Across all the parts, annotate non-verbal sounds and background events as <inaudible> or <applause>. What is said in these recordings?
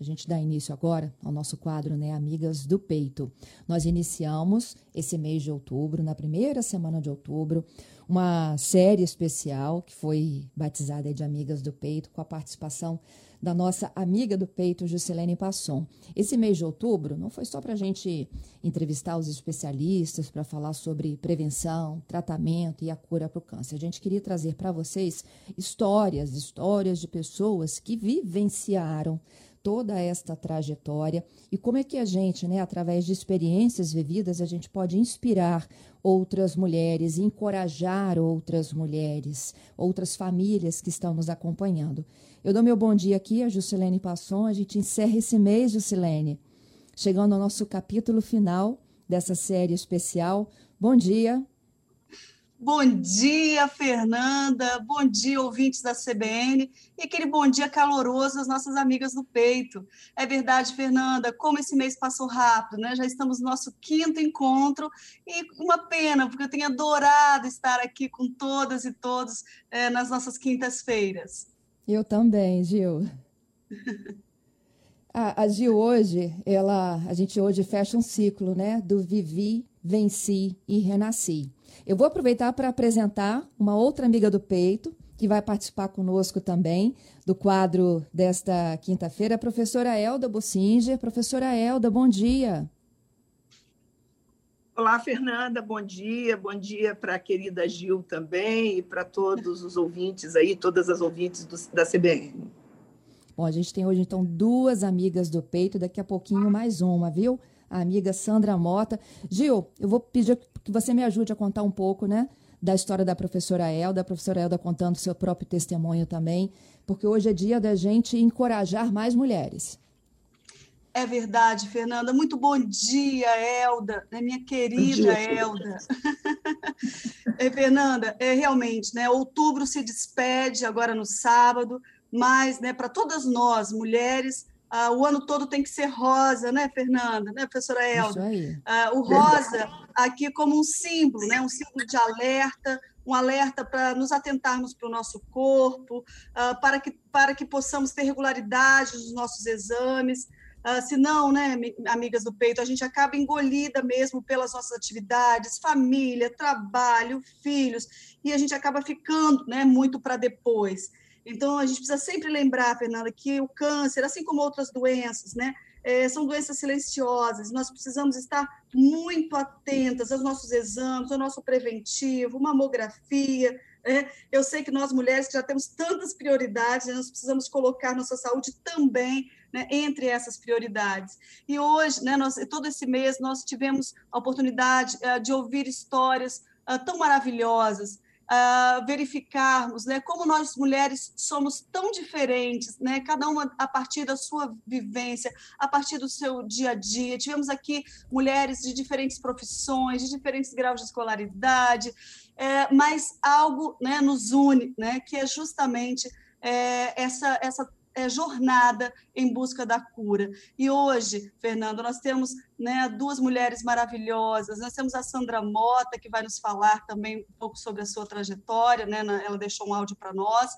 a gente dá início agora ao nosso quadro, né, Amigas do Peito. Nós iniciamos esse mês de outubro, na primeira semana de outubro, uma série especial que foi batizada de Amigas do Peito, com a participação da nossa amiga do peito, Juscelene Passon. Esse mês de outubro não foi só para a gente entrevistar os especialistas para falar sobre prevenção, tratamento e a cura para o câncer. A gente queria trazer para vocês histórias, histórias de pessoas que vivenciaram toda esta trajetória e como é que a gente, né, através de experiências vividas, a gente pode inspirar outras mulheres, encorajar outras mulheres, outras famílias que estão nos acompanhando. Eu dou meu bom dia aqui a Juscelene Passon. A gente encerra esse mês, Juscelene, chegando ao nosso capítulo final dessa série especial. Bom dia. Bom dia, Fernanda. Bom dia, ouvintes da CBN. E aquele bom dia caloroso às nossas amigas do peito. É verdade, Fernanda, como esse mês passou rápido, né? Já estamos no nosso quinto encontro e uma pena, porque eu tenho adorado estar aqui com todas e todos é, nas nossas quintas-feiras. Eu também, Gil. <laughs> A, a Gil hoje, ela, a gente hoje fecha um ciclo, né? Do vivi, venci e renasci. Eu vou aproveitar para apresentar uma outra amiga do peito, que vai participar conosco também do quadro desta quinta-feira, a professora Elda Bossinger. Professora Elda, bom dia. Olá, Fernanda, bom dia. Bom dia para a querida Gil também e para todos os ouvintes aí, todas as ouvintes do, da CBN. Bom, a gente tem hoje então duas amigas do peito, daqui a pouquinho mais uma, viu? A amiga Sandra Mota. Gil, eu vou pedir que você me ajude a contar um pouco, né? Da história da professora Elda, a professora Elda contando seu próprio testemunho também, porque hoje é dia da gente encorajar mais mulheres. É verdade, Fernanda. Muito bom dia, Elda, né, minha querida dia, Elda. <laughs> é, Fernanda, é realmente, né? Outubro se despede agora no sábado, mas, né, para todas nós, mulheres, ah, o ano todo tem que ser rosa, né, Fernanda, né, professora Elda? Isso aí. Ah, o rosa aqui como um símbolo, né, um símbolo de alerta, um alerta para nos atentarmos para o nosso corpo, ah, para, que, para que possamos ter regularidade nos nossos exames, Uh, se não, né, amigas do peito, a gente acaba engolida mesmo pelas nossas atividades, família, trabalho, filhos, e a gente acaba ficando né, muito para depois. Então, a gente precisa sempre lembrar, Fernanda, que o câncer, assim como outras doenças, né, é, são doenças silenciosas, nós precisamos estar muito atentas aos nossos exames, ao nosso preventivo, mamografia, é, eu sei que nós mulheres que já temos tantas prioridades, nós precisamos colocar nossa saúde também né, entre essas prioridades. E hoje, né, nós, todo esse mês, nós tivemos a oportunidade uh, de ouvir histórias uh, tão maravilhosas, uh, verificarmos né, como nós mulheres somos tão diferentes, né, cada uma a partir da sua vivência, a partir do seu dia a dia. Tivemos aqui mulheres de diferentes profissões, de diferentes graus de escolaridade, é, mas algo né, nos une, né, que é justamente é, essa, essa é, jornada em busca da cura. E hoje, Fernando, nós temos né, duas mulheres maravilhosas. Nós temos a Sandra Mota, que vai nos falar também um pouco sobre a sua trajetória, né, ela deixou um áudio para nós.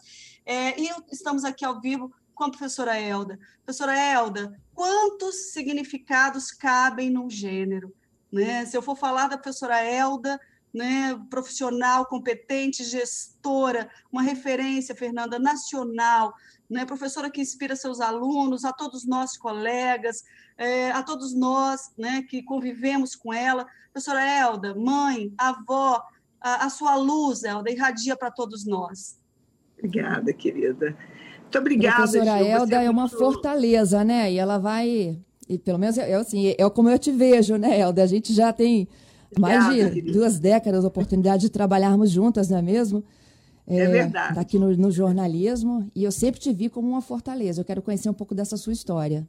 É, e estamos aqui ao vivo com a professora Elda. Professora Elda, quantos significados cabem num gênero? Né? Se eu for falar da professora Elda, né, profissional, competente, gestora, uma referência, Fernanda, nacional, né, professora que inspira seus alunos, a todos nós colegas, é, a todos nós né, que convivemos com ela. Professora Elda, mãe, avó, a, a sua luz, Elda, irradia para todos nós. Obrigada, querida. Muito obrigada. A professora Gil, Elda é, é uma fortaleza, né? E ela vai, e pelo menos é, assim, é como eu te vejo, né, Elda? A gente já tem mais de querida. duas décadas a oportunidade de trabalharmos juntas, não é mesmo? É, é verdade. Aqui no, no, jornalismo, e eu sempre te vi como uma fortaleza. Eu quero conhecer um pouco dessa sua história.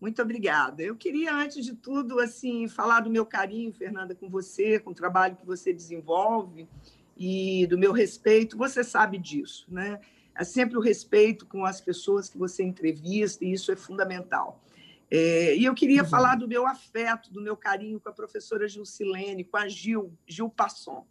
Muito obrigada. Eu queria, antes de tudo, assim, falar do meu carinho, Fernanda, com você, com o trabalho que você desenvolve e do meu respeito. Você sabe disso, né? É sempre o respeito com as pessoas que você entrevista, e isso é fundamental. É, e eu queria uhum. falar do meu afeto, do meu carinho com a professora Gilcilene, com a Gil, Gil Passon.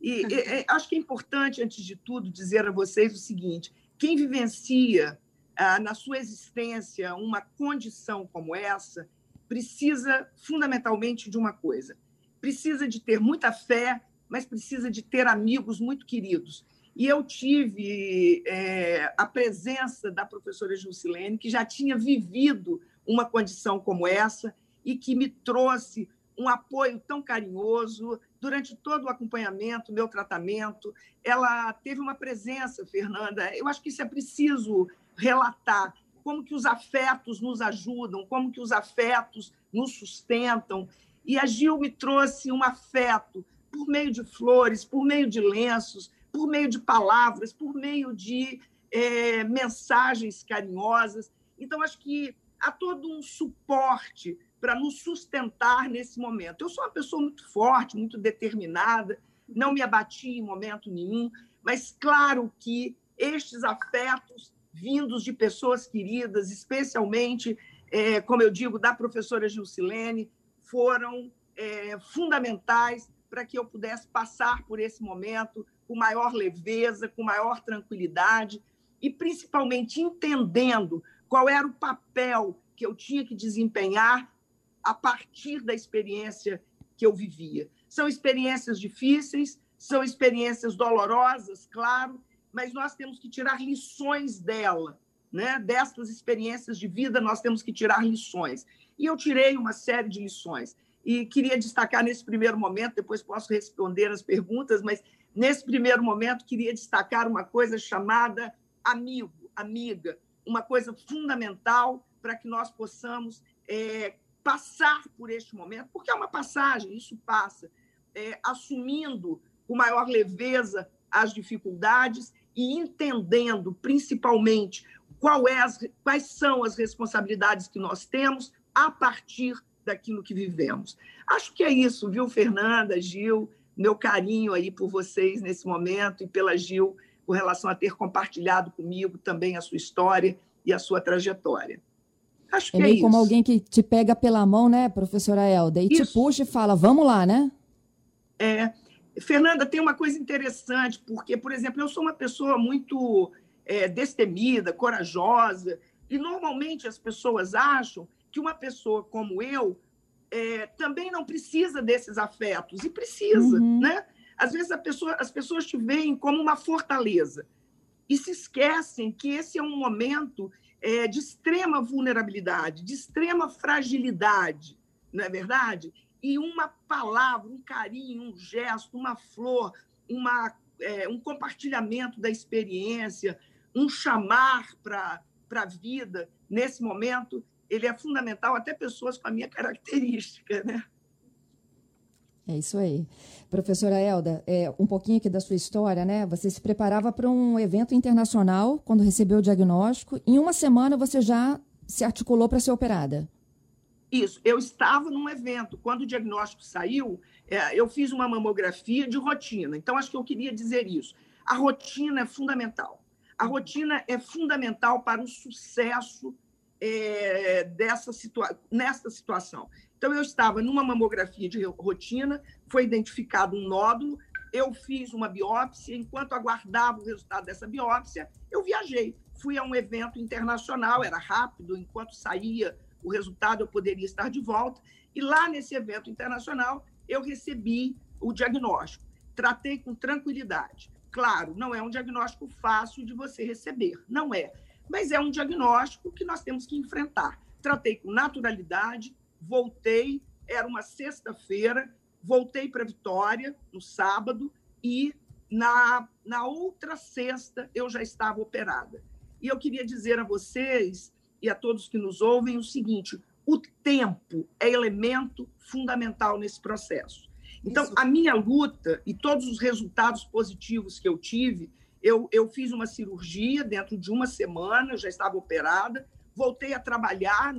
E, e, acho que é importante, antes de tudo, dizer a vocês o seguinte: quem vivencia ah, na sua existência, uma condição como essa, precisa fundamentalmente de uma coisa: precisa de ter muita fé, mas precisa de ter amigos muito queridos. E eu tive é, a presença da professora Jusilene, que já tinha vivido uma condição como essa e que me trouxe um apoio tão carinhoso durante todo o acompanhamento, meu tratamento. Ela teve uma presença, Fernanda. Eu acho que isso é preciso relatar como que os afetos nos ajudam, como que os afetos nos sustentam. E a Gil me trouxe um afeto por meio de flores, por meio de lenços, por meio de palavras, por meio de é, mensagens carinhosas. Então, acho que há todo um suporte para nos sustentar nesse momento. Eu sou uma pessoa muito forte, muito determinada, não me abati em momento nenhum, mas claro que estes afetos vindos de pessoas queridas, especialmente, é, como eu digo, da professora Gilcilene, foram é, fundamentais para que eu pudesse passar por esse momento com maior leveza, com maior tranquilidade e principalmente entendendo qual era o papel que eu tinha que desempenhar a partir da experiência que eu vivia. São experiências difíceis, são experiências dolorosas, claro, mas nós temos que tirar lições dela, né? Destas experiências de vida nós temos que tirar lições. E eu tirei uma série de lições. E queria destacar nesse primeiro momento, depois posso responder as perguntas, mas nesse primeiro momento queria destacar uma coisa chamada amigo, amiga, uma coisa fundamental para que nós possamos é, passar por este momento, porque é uma passagem, isso passa, é, assumindo com maior leveza as dificuldades e entendendo, principalmente, é as, quais são as responsabilidades que nós temos a partir daquilo que vivemos. Acho que é isso, viu, Fernanda, Gil, meu carinho aí por vocês nesse momento e pela Gil com relação a ter compartilhado comigo também a sua história e a sua trajetória. Acho que é, meio é como alguém que te pega pela mão, né, professora Elda, e isso. te puxa e fala, vamos lá, né? É. Fernanda, tem uma coisa interessante, porque, por exemplo, eu sou uma pessoa muito é, destemida, corajosa, e normalmente as pessoas acham que uma pessoa como eu é, também não precisa desses afetos, e precisa, uhum. né? Às vezes pessoa, as pessoas te veem como uma fortaleza e se esquecem que esse é um momento é, de extrema vulnerabilidade, de extrema fragilidade, não é verdade? E uma palavra, um carinho, um gesto, uma flor, uma, é, um compartilhamento da experiência, um chamar para a vida nesse momento, ele é fundamental, até pessoas com a minha característica, né? É isso aí. Professora Elda, é, um pouquinho aqui da sua história, né? Você se preparava para um evento internacional quando recebeu o diagnóstico. Em uma semana você já se articulou para ser operada. Isso. Eu estava num evento. Quando o diagnóstico saiu, é, eu fiz uma mamografia de rotina. Então, acho que eu queria dizer isso. A rotina é fundamental. A rotina é fundamental para o sucesso é, dessa situa nessa situação. Então, eu estava numa mamografia de rotina, foi identificado um nódulo, eu fiz uma biópsia, enquanto aguardava o resultado dessa biópsia, eu viajei. Fui a um evento internacional, era rápido, enquanto saía o resultado, eu poderia estar de volta. E lá nesse evento internacional, eu recebi o diagnóstico. Tratei com tranquilidade. Claro, não é um diagnóstico fácil de você receber, não é. Mas é um diagnóstico que nós temos que enfrentar. Tratei com naturalidade, voltei, era uma sexta-feira, voltei para Vitória no sábado e na, na outra sexta eu já estava operada. E eu queria dizer a vocês e a todos que nos ouvem o seguinte: o tempo é elemento fundamental nesse processo. Então, Isso. a minha luta e todos os resultados positivos que eu tive, eu, eu fiz uma cirurgia dentro de uma semana, já estava operada, voltei a trabalhar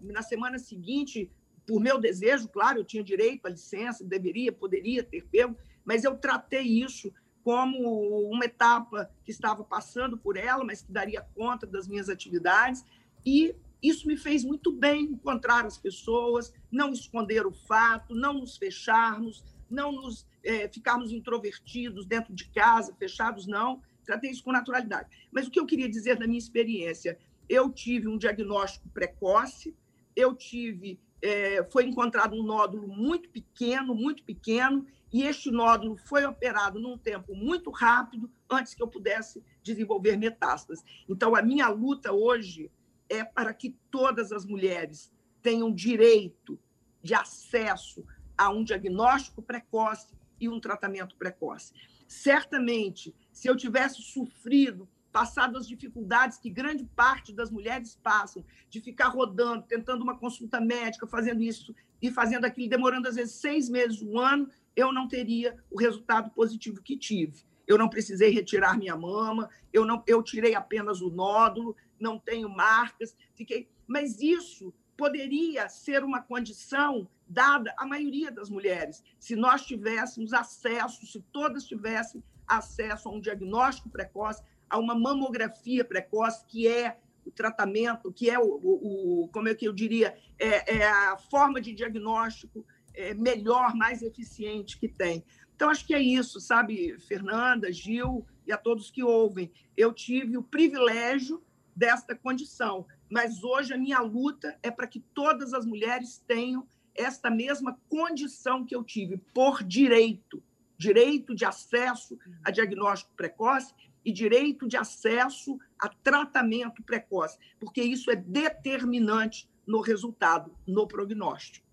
na semana seguinte, por meu desejo, claro, eu tinha direito à licença, deveria, poderia ter pego, mas eu tratei isso como uma etapa que estava passando por ela, mas que daria conta das minhas atividades. E isso me fez muito bem encontrar as pessoas, não esconder o fato, não nos fecharmos, não nos é, ficarmos introvertidos dentro de casa, fechados, não. Tratei isso com naturalidade. Mas o que eu queria dizer da minha experiência eu tive um diagnóstico precoce, eu tive, é, foi encontrado um nódulo muito pequeno, muito pequeno, e este nódulo foi operado num tempo muito rápido, antes que eu pudesse desenvolver metástases. Então, a minha luta hoje é para que todas as mulheres tenham direito de acesso a um diagnóstico precoce e um tratamento precoce. Certamente, se eu tivesse sofrido, passado as dificuldades que grande parte das mulheres passam, de ficar rodando, tentando uma consulta médica, fazendo isso e fazendo aquilo, demorando às vezes seis meses, um ano, eu não teria o resultado positivo que tive. Eu não precisei retirar minha mama, eu não, eu tirei apenas o nódulo, não tenho marcas, fiquei. Mas isso poderia ser uma condição dada à maioria das mulheres, se nós tivéssemos acesso, se todas tivessem acesso a um diagnóstico precoce, a uma mamografia precoce, que é o tratamento, que é o, o, o como é que eu diria, é, é a forma de diagnóstico é, melhor, mais eficiente que tem. Então, acho que é isso, sabe, Fernanda, Gil e a todos que ouvem. Eu tive o privilégio desta condição, mas hoje a minha luta é para que todas as mulheres tenham esta mesma condição que eu tive, por direito direito de acesso a diagnóstico precoce e direito de acesso a tratamento precoce, porque isso é determinante no resultado, no prognóstico.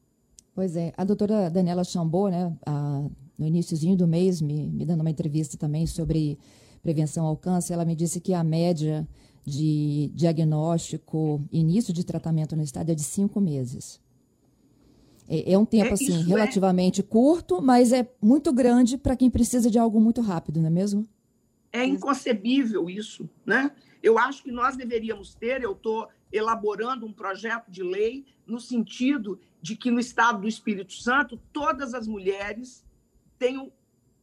Pois é, a doutora Daniela Chambô, né, a, no iníciozinho do mês, me, me dando uma entrevista também sobre prevenção ao câncer, ela me disse que a média de diagnóstico, início de tratamento no estado é de cinco meses. É, é um tempo, é, assim, é relativamente é... curto, mas é muito grande para quem precisa de algo muito rápido, não é mesmo? É inconcebível isso, né? Eu acho que nós deveríamos ter, eu estou elaborando um projeto de lei no sentido de que no estado do Espírito Santo todas as mulheres tenham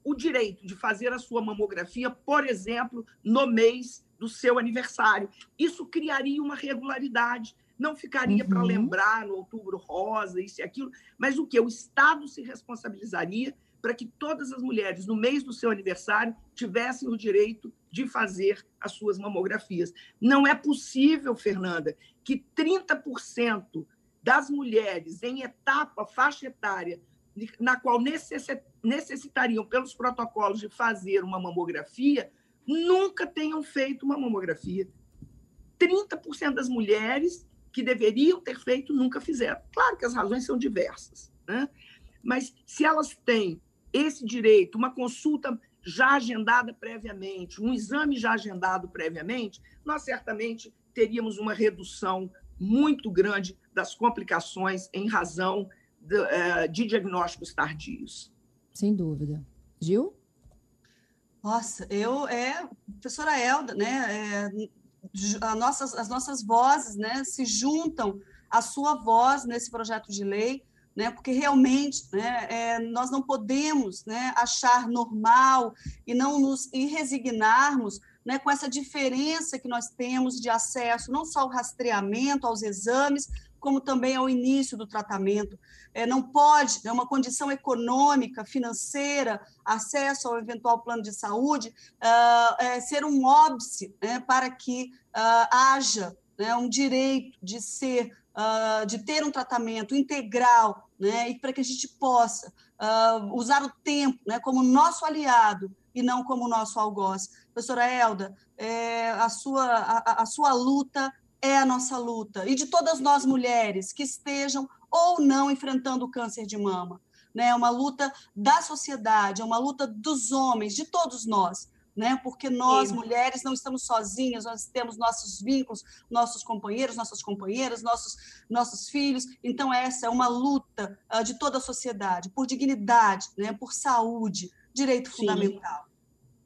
o direito de fazer a sua mamografia, por exemplo, no mês do seu aniversário. Isso criaria uma regularidade, não ficaria uhum. para lembrar no outubro rosa, isso e aquilo, mas o que? O Estado se responsabilizaria para que todas as mulheres, no mês do seu aniversário, tivessem o direito de fazer as suas mamografias. Não é possível, Fernanda, que 30% das mulheres em etapa faixa etária na qual necessitariam, pelos protocolos, de fazer uma mamografia, nunca tenham feito uma mamografia. 30% das mulheres que deveriam ter feito nunca fizeram. Claro que as razões são diversas, né? mas se elas têm esse direito, uma consulta já agendada previamente, um exame já agendado previamente, nós certamente teríamos uma redução muito grande das complicações em razão de, uh, de diagnósticos tardios. Sem dúvida. Gil? Nossa, eu é professora Elda, né? É, nossas, as nossas vozes, né, se juntam à sua voz nesse projeto de lei, né, porque realmente, né, é, nós não podemos, né, achar normal e não nos e resignarmos, né, com essa diferença que nós temos de acesso não só ao rastreamento, aos exames, como também ao início do tratamento. É, não pode, é uma condição econômica, financeira, acesso ao eventual plano de saúde, uh, é, ser um óbice né, para que uh, haja né, um direito de ser, uh, de ter um tratamento integral, né, e para que a gente possa usar o tempo né, como nosso aliado e não como nosso algoz. Professora Elda, é, a, sua, a, a sua luta é a nossa luta, e de todas nós mulheres que estejam ou não enfrentando o câncer de mama. Né? É uma luta da sociedade, é uma luta dos homens, de todos nós. Né? Porque nós, Sim. mulheres, não estamos sozinhas, nós temos nossos vínculos, nossos companheiros, nossas companheiras, nossos, nossos filhos. Então, essa é uma luta uh, de toda a sociedade, por dignidade, né? por saúde, direito Sim. fundamental.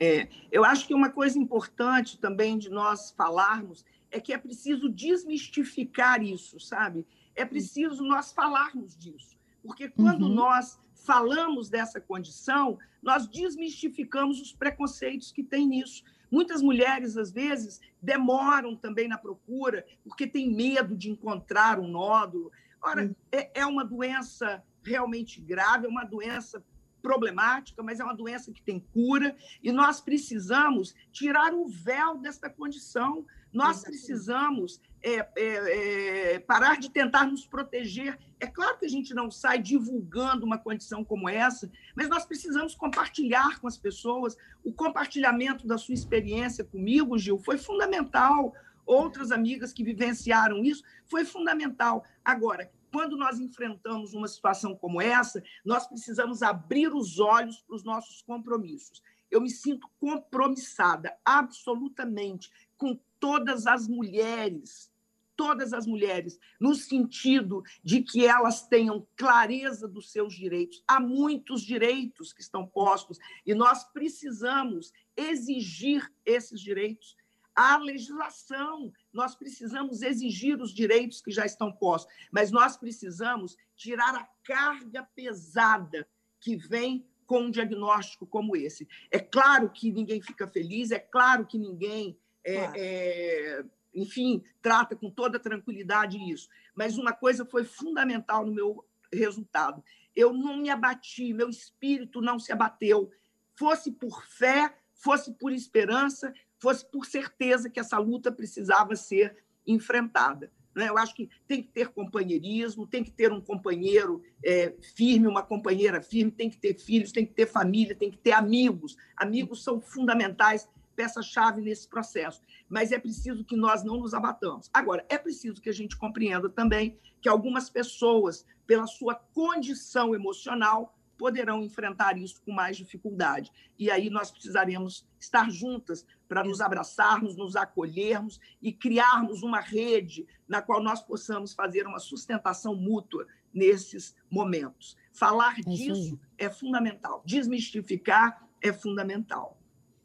É, eu acho que uma coisa importante também de nós falarmos é que é preciso desmistificar isso, sabe? É preciso nós falarmos disso, porque quando uhum. nós falamos dessa condição, nós desmistificamos os preconceitos que tem nisso. Muitas mulheres, às vezes, demoram também na procura, porque tem medo de encontrar um nódulo. Ora, uhum. é, é uma doença realmente grave, é uma doença problemática, mas é uma doença que tem cura, e nós precisamos tirar o véu desta condição. Nós precisamos é, é, é, parar de tentar nos proteger. É claro que a gente não sai divulgando uma condição como essa, mas nós precisamos compartilhar com as pessoas. O compartilhamento da sua experiência comigo, Gil, foi fundamental. Outras amigas que vivenciaram isso, foi fundamental. Agora, quando nós enfrentamos uma situação como essa, nós precisamos abrir os olhos para os nossos compromissos. Eu me sinto compromissada absolutamente com todas as mulheres, todas as mulheres, no sentido de que elas tenham clareza dos seus direitos. Há muitos direitos que estão postos e nós precisamos exigir esses direitos a legislação. Nós precisamos exigir os direitos que já estão postos, mas nós precisamos tirar a carga pesada que vem com um diagnóstico como esse. É claro que ninguém fica feliz, é claro que ninguém, é, claro. é, enfim, trata com toda tranquilidade isso. Mas uma coisa foi fundamental no meu resultado: eu não me abati, meu espírito não se abateu. Fosse por fé, fosse por esperança, fosse por certeza que essa luta precisava ser enfrentada. Né? Eu acho que tem que ter companheirismo, tem que ter um companheiro é, firme, uma companheira firme, tem que ter filhos, tem que ter família, tem que ter amigos. Amigos são fundamentais, peça-chave nesse processo. Mas é preciso que nós não nos abatamos. Agora, é preciso que a gente compreenda também que algumas pessoas, pela sua condição emocional, poderão enfrentar isso com mais dificuldade. E aí nós precisaremos estar juntas para nos abraçarmos, nos acolhermos e criarmos uma rede na qual nós possamos fazer uma sustentação mútua nesses momentos. Falar é disso é fundamental, desmistificar é fundamental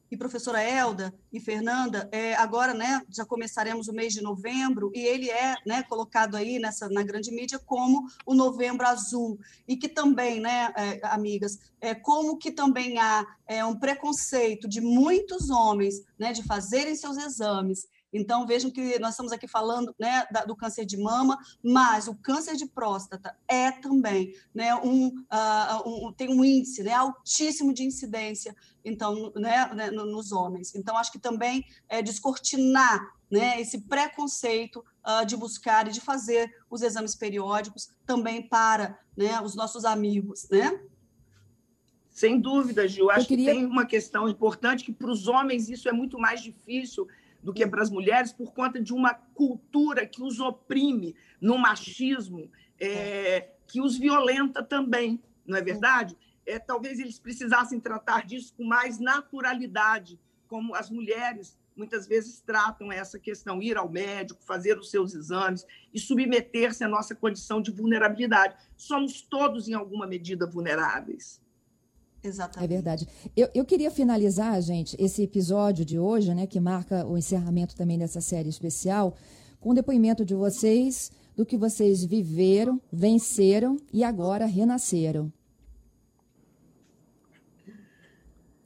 e professora Elda e Fernanda, é, agora né, já começaremos o mês de novembro e ele é né, colocado aí nessa, na grande mídia como o novembro azul. E que também, né, é, amigas, é, como que também há é, um preconceito de muitos homens né, de fazerem seus exames então, vejam que nós estamos aqui falando né, do câncer de mama, mas o câncer de próstata é também né, um, uh, um tem um índice né, altíssimo de incidência então, né, né nos homens. Então, acho que também é descortinar né, esse preconceito uh, de buscar e de fazer os exames periódicos também para né, os nossos amigos, né? Sem dúvida, Gil. Acho queria... que tem uma questão importante que para os homens isso é muito mais difícil do que para as mulheres por conta de uma cultura que os oprime no machismo, é, que os violenta também, não é verdade? É, talvez eles precisassem tratar disso com mais naturalidade, como as mulheres muitas vezes tratam essa questão, ir ao médico, fazer os seus exames e submeter-se à nossa condição de vulnerabilidade. Somos todos, em alguma medida, vulneráveis. Exatamente. É verdade. Eu, eu queria finalizar, gente, esse episódio de hoje, né, que marca o encerramento também dessa série especial, com o depoimento de vocês do que vocês viveram, venceram e agora renasceram.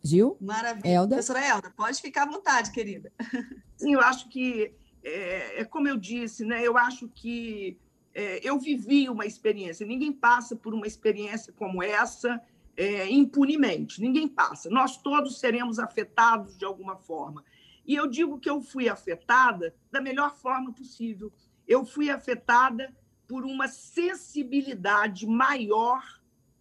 Gil? Maravilha. Elda? Professora Elda, pode ficar à vontade, querida. <laughs> Sim, eu acho que, é, é como eu disse, né, eu acho que é, eu vivi uma experiência. Ninguém passa por uma experiência como essa é, impunemente, ninguém passa. Nós todos seremos afetados de alguma forma. E eu digo que eu fui afetada da melhor forma possível. Eu fui afetada por uma sensibilidade maior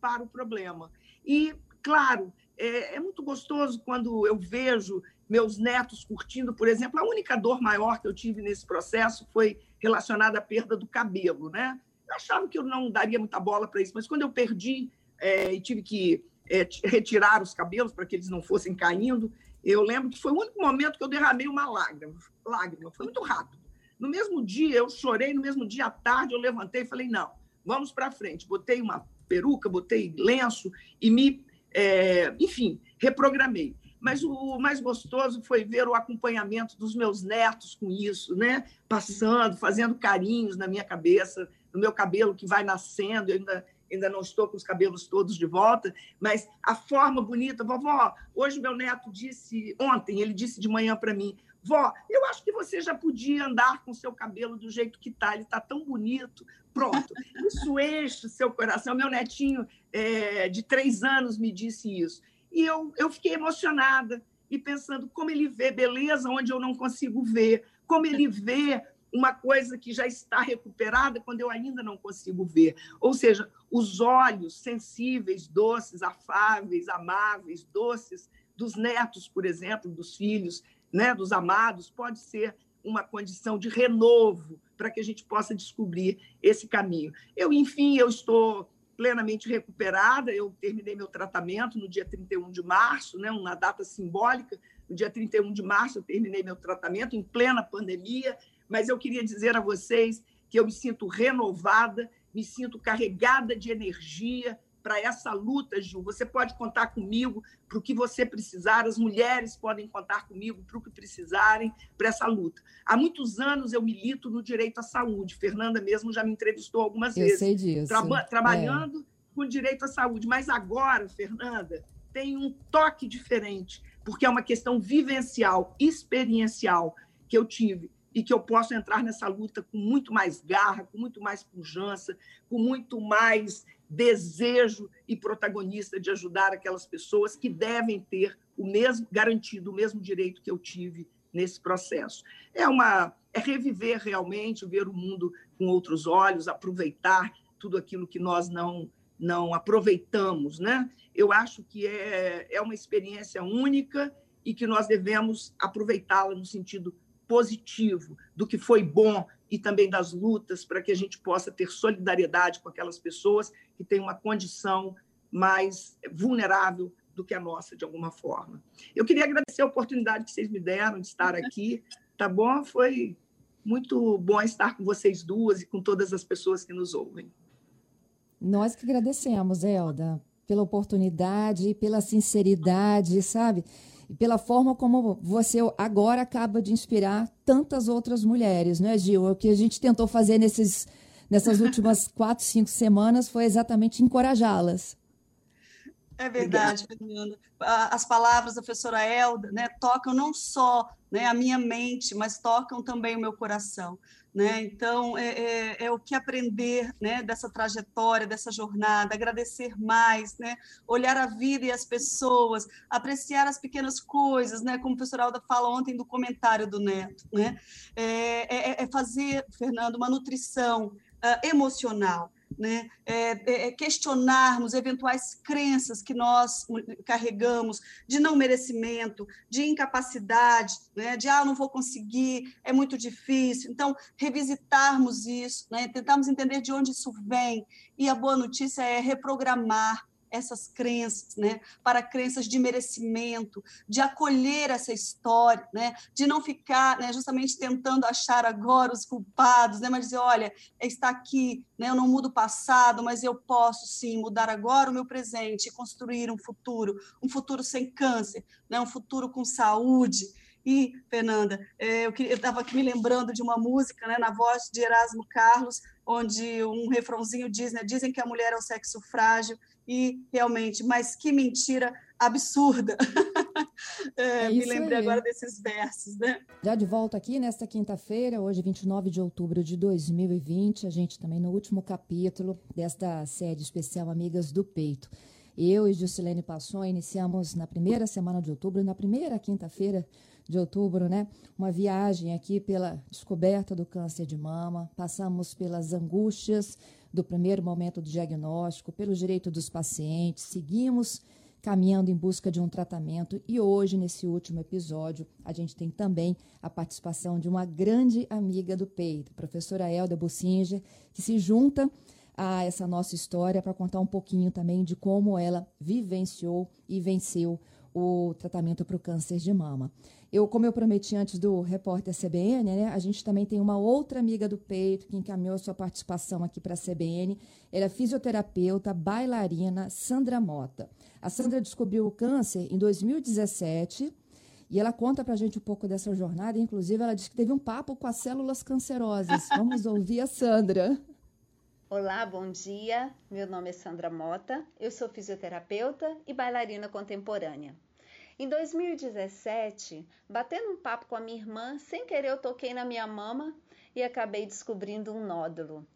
para o problema. E, claro, é, é, muito gostoso quando eu vejo meus netos curtindo, por exemplo. A única dor maior que eu tive nesse processo foi relacionada à perda do cabelo, né? Eu achava que eu não daria muita bola para isso, mas quando eu perdi é, e tive que é, <laughs> retirar os cabelos para que eles não fossem caindo. Eu lembro que foi o único momento que eu derramei uma lágrima. lágrima. Foi muito rápido. No mesmo dia, eu chorei, no mesmo dia à tarde, eu levantei e falei: não, vamos para frente. Botei uma peruca, botei lenço e me, é, enfim, reprogramei. Mas o mais gostoso foi ver o acompanhamento dos meus netos com isso, né? Passando, fazendo carinhos na minha cabeça, no meu cabelo que vai nascendo. Eu ainda ainda não estou com os cabelos todos de volta, mas a forma bonita, vovó, hoje meu neto disse, ontem, ele disse de manhã para mim, Vó, eu acho que você já podia andar com seu cabelo do jeito que está, ele está tão bonito. Pronto, <laughs> isso enche seu coração. Meu netinho é, de três anos me disse isso. E eu, eu fiquei emocionada e pensando como ele vê beleza onde eu não consigo ver, como ele vê uma coisa que já está recuperada quando eu ainda não consigo ver. Ou seja, os olhos sensíveis, doces, afáveis, amáveis, doces dos netos, por exemplo, dos filhos, né, dos amados, pode ser uma condição de renovo para que a gente possa descobrir esse caminho. Eu, enfim, eu estou plenamente recuperada, eu terminei meu tratamento no dia 31 de março, né, uma data simbólica, no dia 31 de março eu terminei meu tratamento em plena pandemia, mas eu queria dizer a vocês que eu me sinto renovada, me sinto carregada de energia, para essa luta, Gil. Você pode contar comigo para o que você precisar, as mulheres podem contar comigo para o que precisarem para essa luta. Há muitos anos eu milito no direito à saúde. Fernanda mesmo já me entrevistou algumas eu vezes. Sei disso. Traba trabalhando é. com direito à saúde. Mas agora, Fernanda, tem um toque diferente, porque é uma questão vivencial, experiencial que eu tive e que eu posso entrar nessa luta com muito mais garra, com muito mais pujança, com muito mais desejo e protagonista de ajudar aquelas pessoas que devem ter o mesmo garantido o mesmo direito que eu tive nesse processo. É uma é reviver realmente, ver o mundo com outros olhos, aproveitar tudo aquilo que nós não não aproveitamos, né? Eu acho que é, é uma experiência única e que nós devemos aproveitá-la no sentido positivo do que foi bom e também das lutas para que a gente possa ter solidariedade com aquelas pessoas que têm uma condição mais vulnerável do que a nossa, de alguma forma. Eu queria agradecer a oportunidade que vocês me deram de estar aqui, tá bom? Foi muito bom estar com vocês duas e com todas as pessoas que nos ouvem. Nós que agradecemos, Elda, pela oportunidade, e pela sinceridade, sabe? E pela forma como você agora acaba de inspirar tantas outras mulheres, não é, Gil? O que a gente tentou fazer nesses, nessas <laughs> últimas quatro, cinco semanas foi exatamente encorajá-las. É verdade, Fernanda. As palavras da professora Elda né, tocam não só né, a minha mente, mas tocam também o meu coração. Né? Então, é, é, é, o que aprender né, dessa trajetória, dessa jornada, agradecer mais, né? olhar a vida e as pessoas, apreciar as pequenas coisas, né? como o professor Alda fala ontem do comentário do Neto. Né? É, é, é fazer, Fernando, uma nutrição uh, emocional né? É, é, é, questionarmos eventuais crenças que nós carregamos de não merecimento, de incapacidade, né? de ah, não vou conseguir, é muito difícil. Então, revisitarmos isso, né? tentarmos entender de onde isso vem. E a boa notícia é reprogramar essas crenças, né, para crenças de merecimento, de acolher essa história, né, de não ficar, né, justamente tentando achar agora os culpados, né, mas dizer, olha, está aqui, né, eu não mudo o passado, mas eu posso sim mudar agora o meu presente e construir um futuro, um futuro sem câncer, né, um futuro com saúde. E, Fernanda, é, eu estava aqui me lembrando de uma música, né, na voz de Erasmo Carlos, onde um refrãozinho diz, né, dizem que a mulher é o sexo frágil, e realmente, mas que mentira absurda. <laughs> é, é me lembrei aí. agora desses versos, né? Já de volta aqui nesta quinta-feira, hoje 29 de outubro de 2020, a gente também no último capítulo desta série especial Amigas do Peito. Eu e Juscelene Passon iniciamos na primeira semana de outubro, na primeira quinta-feira de outubro, né? Uma viagem aqui pela descoberta do câncer de mama, passamos pelas angústias, do primeiro momento do diagnóstico, pelo direito dos pacientes, seguimos caminhando em busca de um tratamento e hoje, nesse último episódio, a gente tem também a participação de uma grande amiga do peito, professora Elda Bussinger, que se junta a essa nossa história para contar um pouquinho também de como ela vivenciou e venceu o tratamento para o câncer de mama. Eu, como eu prometi antes do repórter CBN, né, a gente também tem uma outra amiga do peito que encaminhou sua participação aqui para a CBN. Ela é fisioterapeuta, bailarina, Sandra Mota. A Sandra descobriu o câncer em 2017 e ela conta para a gente um pouco dessa jornada. Inclusive, ela disse que teve um papo com as células cancerosas. <laughs> Vamos ouvir a Sandra. Olá, bom dia. Meu nome é Sandra Mota. Eu sou fisioterapeuta e bailarina contemporânea. Em 2017, batendo um papo com a minha irmã, sem querer eu toquei na minha mama e acabei descobrindo um nódulo,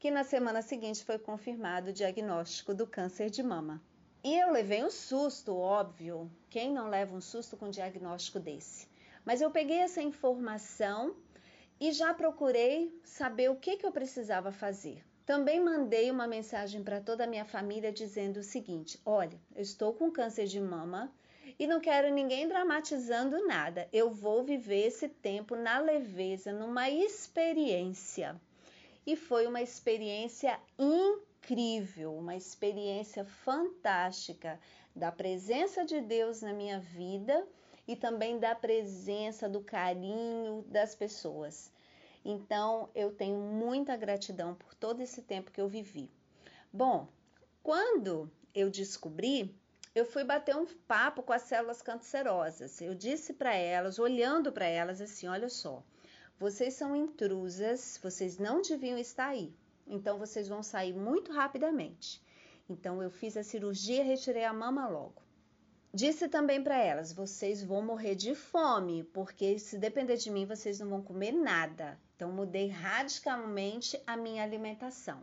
que na semana seguinte foi confirmado o diagnóstico do câncer de mama. E eu levei um susto, óbvio. Quem não leva um susto com um diagnóstico desse? Mas eu peguei essa informação e já procurei saber o que, que eu precisava fazer. Também mandei uma mensagem para toda a minha família dizendo o seguinte: olha, eu estou com câncer de mama e não quero ninguém dramatizando nada. Eu vou viver esse tempo na leveza, numa experiência. E foi uma experiência incrível, uma experiência fantástica da presença de Deus na minha vida e também da presença, do carinho das pessoas. Então, eu tenho muita gratidão por todo esse tempo que eu vivi. Bom, quando eu descobri, eu fui bater um papo com as células cancerosas. Eu disse para elas, olhando para elas assim: olha só, vocês são intrusas, vocês não deviam estar aí. Então, vocês vão sair muito rapidamente. Então, eu fiz a cirurgia retirei a mama logo. Disse também para elas: vocês vão morrer de fome, porque se depender de mim, vocês não vão comer nada. Então, mudei radicalmente a minha alimentação.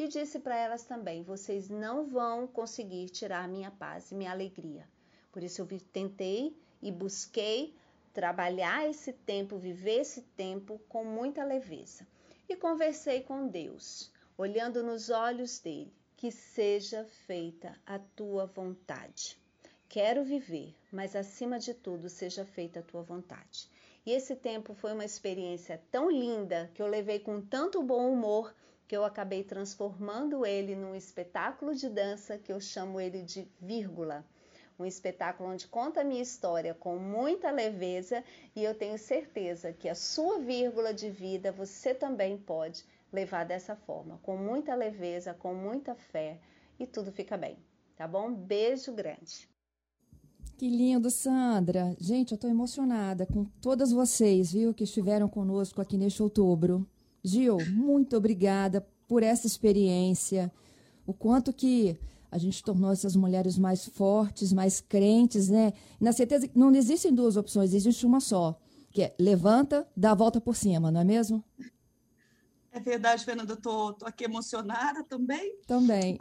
E disse para elas também: vocês não vão conseguir tirar minha paz e minha alegria. Por isso, eu tentei e busquei trabalhar esse tempo, viver esse tempo com muita leveza. E conversei com Deus, olhando nos olhos dele: que seja feita a tua vontade. Quero viver, mas acima de tudo seja feita a tua vontade. E esse tempo foi uma experiência tão linda que eu levei com tanto bom humor que eu acabei transformando ele num espetáculo de dança que eu chamo ele de vírgula. Um espetáculo onde conta a minha história com muita leveza e eu tenho certeza que a sua vírgula de vida você também pode levar dessa forma, com muita leveza, com muita fé e tudo fica bem. Tá bom? Beijo grande. Que lindo, Sandra. Gente, eu estou emocionada com todas vocês, viu, que estiveram conosco aqui neste outubro. Gil, muito obrigada por essa experiência. O quanto que a gente tornou essas mulheres mais fortes, mais crentes, né? Na certeza que não existem duas opções, existe uma só, que é levanta, dá a volta por cima, não é mesmo? É verdade, Fernanda, eu tô, tô aqui emocionada também. Também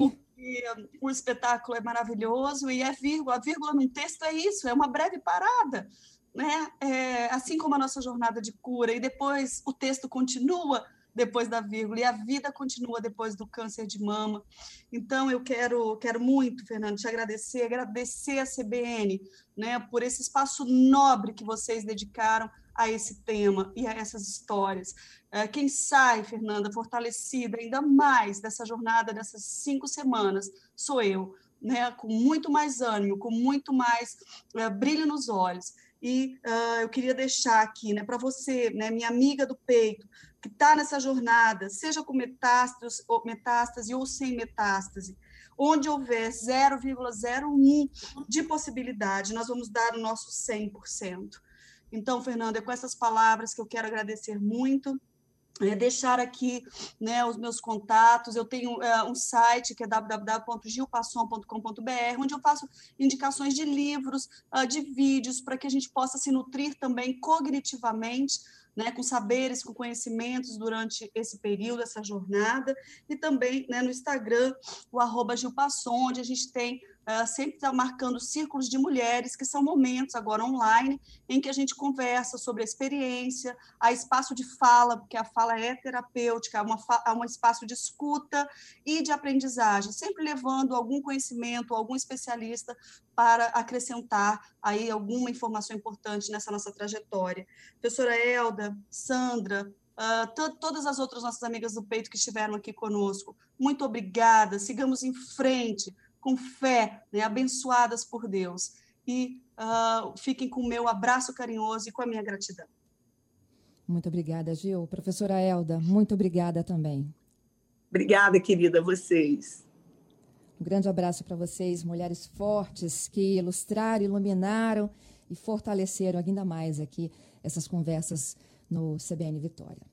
o espetáculo é maravilhoso e é vírgula. A vírgula num texto é isso, é uma breve parada. Né? É, assim como a nossa jornada de cura, e depois o texto continua depois da vírgula, e a vida continua depois do câncer de mama. Então, eu quero, quero muito, Fernando, te agradecer, agradecer a CBN né, por esse espaço nobre que vocês dedicaram a esse tema e a essas histórias. É, quem sai, Fernanda, fortalecida ainda mais dessa jornada, dessas cinco semanas, sou eu, né, com muito mais ânimo, com muito mais uh, brilho nos olhos. E uh, eu queria deixar aqui, né, para você, né, minha amiga do peito, que está nessa jornada, seja com metástase ou, metástase ou sem metástase, onde houver 0,01 de possibilidade, nós vamos dar o nosso 100%. Então, Fernanda, é com essas palavras que eu quero agradecer muito é, deixar aqui né, os meus contatos. Eu tenho é, um site que é www.gilpasson.com.br, onde eu faço indicações de livros, uh, de vídeos, para que a gente possa se nutrir também cognitivamente, né, com saberes, com conhecimentos durante esse período, essa jornada. E também né, no Instagram, o arroba Gilpasson, onde a gente tem uh, sempre está marcando círculos de mulheres, que são momentos agora online, em que a gente conversa sobre a experiência, há espaço de fala, porque a fala é terapêutica, há, uma, há um espaço de escuta e de aprendizagem, sempre levando algum conhecimento, algum especialista para acrescentar aí alguma informação importante nessa nossa trajetória. Professora Elda, Sandra, Uh, todas as outras nossas amigas do peito que estiveram aqui conosco. Muito obrigada. Sigamos em frente com fé, né, abençoadas por Deus. E uh, fiquem com o meu abraço carinhoso e com a minha gratidão. Muito obrigada, Gil. Professora Elda, muito obrigada também. Obrigada, querida, vocês. Um grande abraço para vocês, mulheres fortes que ilustraram, iluminaram e fortaleceram ainda mais aqui essas conversas no CBN Vitória.